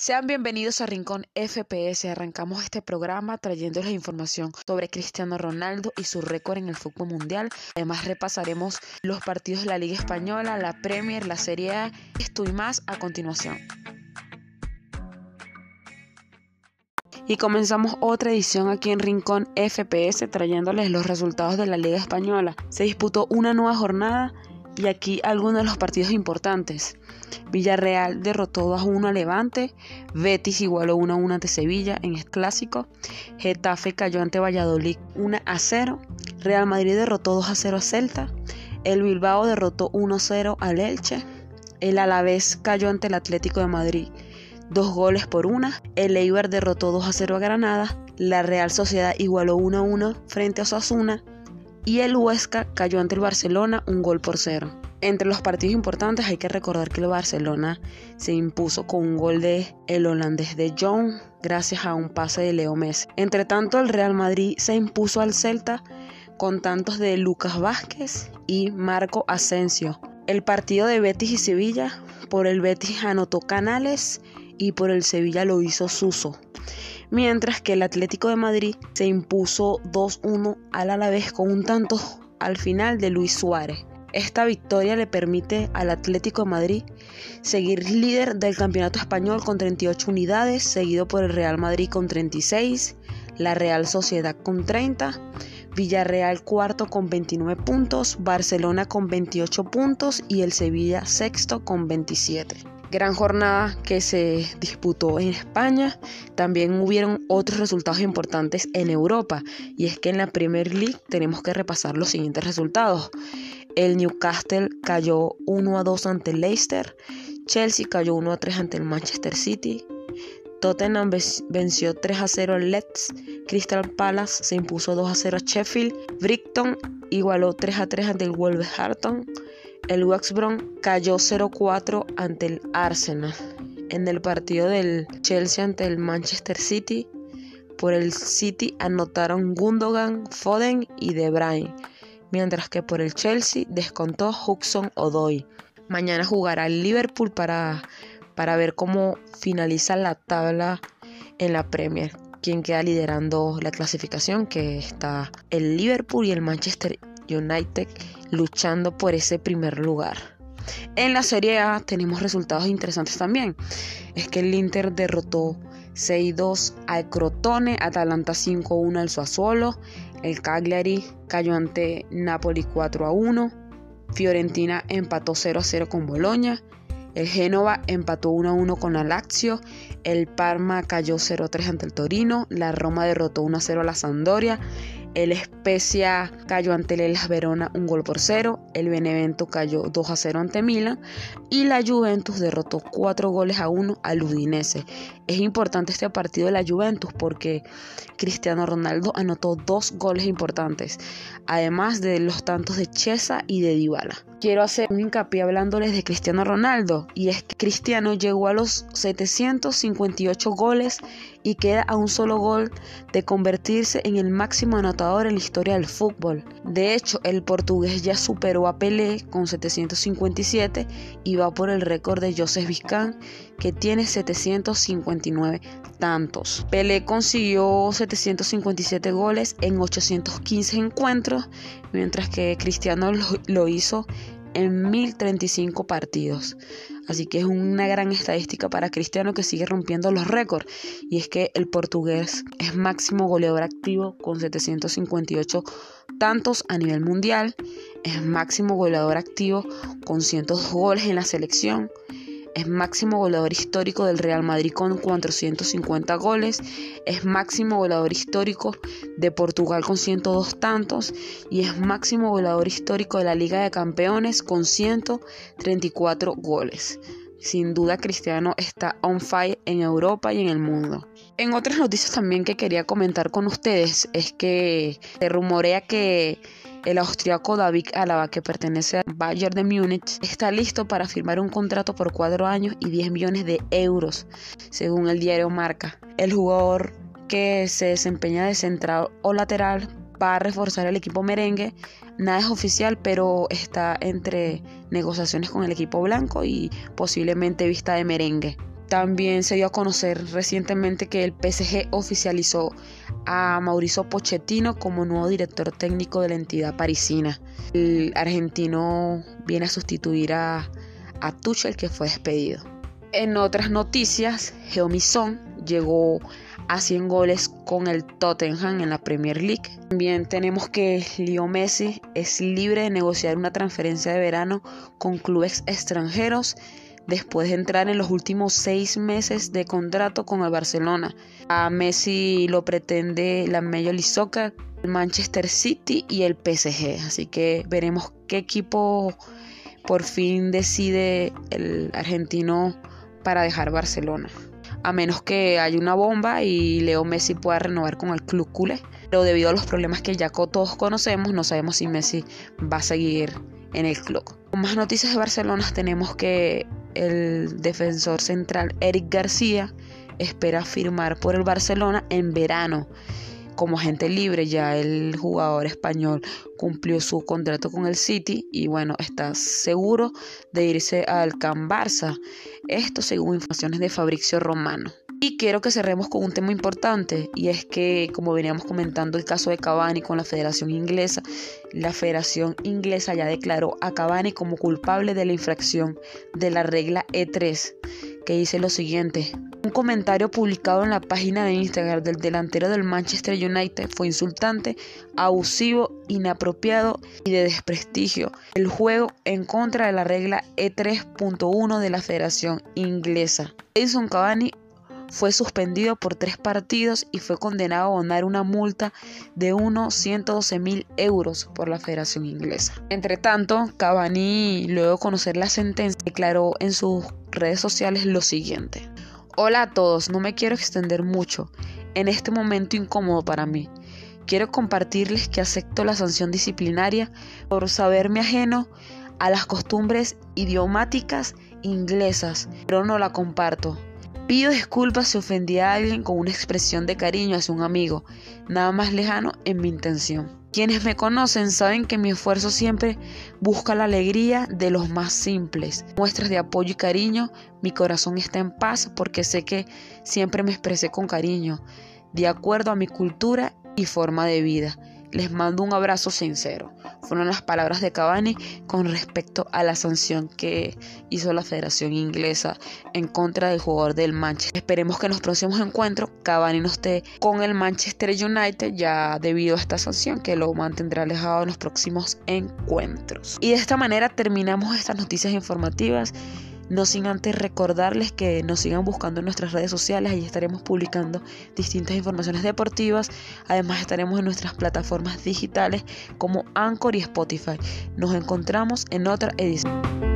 Sean bienvenidos a Rincón FPS. Arrancamos este programa trayéndoles información sobre Cristiano Ronaldo y su récord en el fútbol mundial. Además repasaremos los partidos de la Liga Española, la Premier, la Serie A, esto y más a continuación. Y comenzamos otra edición aquí en Rincón FPS trayéndoles los resultados de la Liga Española. Se disputó una nueva jornada y aquí algunos de los partidos importantes. Villarreal derrotó 2 a 1 a Levante, Betis igualó 1 a 1 ante Sevilla en el clásico, Getafe cayó ante Valladolid 1 a 0, Real Madrid derrotó 2 a 0 a Celta, el Bilbao derrotó 1 a 0 al Elche, el Alavés cayó ante el Atlético de Madrid 2 goles por 1, el Eibar derrotó 2 a 0 a Granada, la Real Sociedad igualó 1 a 1 frente a Osasuna y el Huesca cayó ante el Barcelona un gol por cero. Entre los partidos importantes hay que recordar que el Barcelona se impuso con un gol de el holandés de John gracias a un pase de Leo Messi. Entre tanto el Real Madrid se impuso al Celta con tantos de Lucas Vázquez y Marco Asensio. El partido de Betis y Sevilla, por el Betis anotó Canales y por el Sevilla lo hizo Suso mientras que el Atlético de Madrid se impuso 2-1 al Alavés con un tanto al final de Luis Suárez. Esta victoria le permite al Atlético de Madrid seguir líder del campeonato español con 38 unidades, seguido por el Real Madrid con 36, la Real Sociedad con 30, Villarreal cuarto con 29 puntos, Barcelona con 28 puntos y el Sevilla sexto con 27 gran jornada que se disputó en España. También hubieron otros resultados importantes en Europa. Y es que en la Premier League tenemos que repasar los siguientes resultados. El Newcastle cayó 1 a 2 ante el Leicester. Chelsea cayó 1 a 3 ante el Manchester City. Tottenham venció 3 a 0 al Leeds. Crystal Palace se impuso 2 a 0 a Sheffield. Brighton igualó 3 a 3 ante el Wolverhampton el West Brom cayó 0-4 ante el Arsenal. En el partido del Chelsea ante el Manchester City, por el City anotaron Gundogan, Foden y De Bruyne, mientras que por el Chelsea descontó Hudson Odoi. Mañana jugará el Liverpool para, para ver cómo finaliza la tabla en la Premier. Quien queda liderando la clasificación, que está el Liverpool y el Manchester United luchando por ese primer lugar. En la Serie A tenemos resultados interesantes también. Es que el Inter derrotó 6-2 al Crotone, Atalanta 5-1 al Sassuolo, el Cagliari cayó ante Napoli 4-1, Fiorentina empató 0-0 con Boloña, el Génova empató 1-1 con la Lazio, el Parma cayó 0-3 ante el Torino, la Roma derrotó 1-0 a la Sampdoria, el Spezia cayó ante el Elas Verona un gol por cero. El Benevento cayó 2 a 0 ante Milan. Y la Juventus derrotó 4 goles a 1 al Udinese. Es importante este partido de la Juventus porque Cristiano Ronaldo anotó dos goles importantes, además de los tantos de Chesa y de Dybala. Quiero hacer un hincapié hablándoles de Cristiano Ronaldo y es que Cristiano llegó a los 758 goles y queda a un solo gol de convertirse en el máximo anotador en la historia del fútbol. De hecho, el portugués ya superó a Pelé con 757 y va por el récord de Joseph Vizcán que tiene 759 tantos. Pelé consiguió 757 goles en 815 encuentros, mientras que Cristiano lo hizo en 1035 partidos. Así que es una gran estadística para Cristiano que sigue rompiendo los récords. Y es que el portugués es máximo goleador activo con 758 tantos a nivel mundial. Es máximo goleador activo con 102 goles en la selección es máximo goleador histórico del Real Madrid con 450 goles, es máximo goleador histórico de Portugal con 102 tantos y es máximo goleador histórico de la Liga de Campeones con 134 goles. Sin duda Cristiano está on fire en Europa y en el mundo. En otras noticias también que quería comentar con ustedes es que se rumorea que el austriaco David Alaba, que pertenece al Bayern de Múnich, está listo para firmar un contrato por cuatro años y 10 millones de euros, según el diario Marca. El jugador que se desempeña de central o lateral va a reforzar el equipo merengue. Nada es oficial, pero está entre negociaciones con el equipo blanco y posiblemente vista de merengue. También se dio a conocer recientemente que el PSG oficializó a Mauricio Pochettino como nuevo director técnico de la entidad parisina. El argentino viene a sustituir a, a Tuchel que fue despedido. En otras noticias, Geomison llegó a 100 goles con el Tottenham en la Premier League. También tenemos que Leo Messi es libre de negociar una transferencia de verano con clubes extranjeros después de entrar en los últimos seis meses de contrato con el Barcelona. A Messi lo pretende la Major League el Manchester City y el PSG. Así que veremos qué equipo por fin decide el argentino para dejar Barcelona. A menos que haya una bomba y Leo Messi pueda renovar con el club culé. Pero debido a los problemas que ya todos conocemos, no sabemos si Messi va a seguir en el club. Con más noticias de Barcelona tenemos que el defensor central Eric García espera firmar por el Barcelona en verano como agente libre. Ya el jugador español cumplió su contrato con el City y bueno, está seguro de irse al Can Barça. Esto según informaciones de Fabricio Romano. Y quiero que cerremos con un tema importante y es que, como veníamos comentando el caso de Cavani con la Federación Inglesa, la Federación Inglesa ya declaró a Cavani como culpable de la infracción de la regla E3, que dice lo siguiente. Un comentario publicado en la página de Instagram del delantero del Manchester United fue insultante, abusivo, inapropiado y de desprestigio. El juego en contra de la regla E3.1 de la Federación Inglesa. Edison Cavani fue suspendido por tres partidos y fue condenado a abonar una multa de unos 112 mil euros por la Federación Inglesa. Entre tanto, Cavani, luego de conocer la sentencia, declaró en sus redes sociales lo siguiente. Hola a todos, no me quiero extender mucho en este momento incómodo para mí. Quiero compartirles que acepto la sanción disciplinaria por saberme ajeno a las costumbres idiomáticas inglesas, pero no la comparto. Pido disculpas si ofendí a alguien con una expresión de cariño hacia un amigo, nada más lejano en mi intención. Quienes me conocen saben que mi esfuerzo siempre busca la alegría de los más simples. Muestras de apoyo y cariño, mi corazón está en paz porque sé que siempre me expresé con cariño, de acuerdo a mi cultura y forma de vida. Les mando un abrazo sincero. Fueron las palabras de Cavani con respecto a la sanción que hizo la Federación Inglesa en contra del jugador del Manchester. Esperemos que en los próximos encuentros Cavani no esté con el Manchester United ya debido a esta sanción que lo mantendrá alejado en los próximos encuentros. Y de esta manera terminamos estas noticias informativas. No sin antes recordarles que nos sigan buscando en nuestras redes sociales, ahí estaremos publicando distintas informaciones deportivas. Además estaremos en nuestras plataformas digitales como Anchor y Spotify. Nos encontramos en otra edición.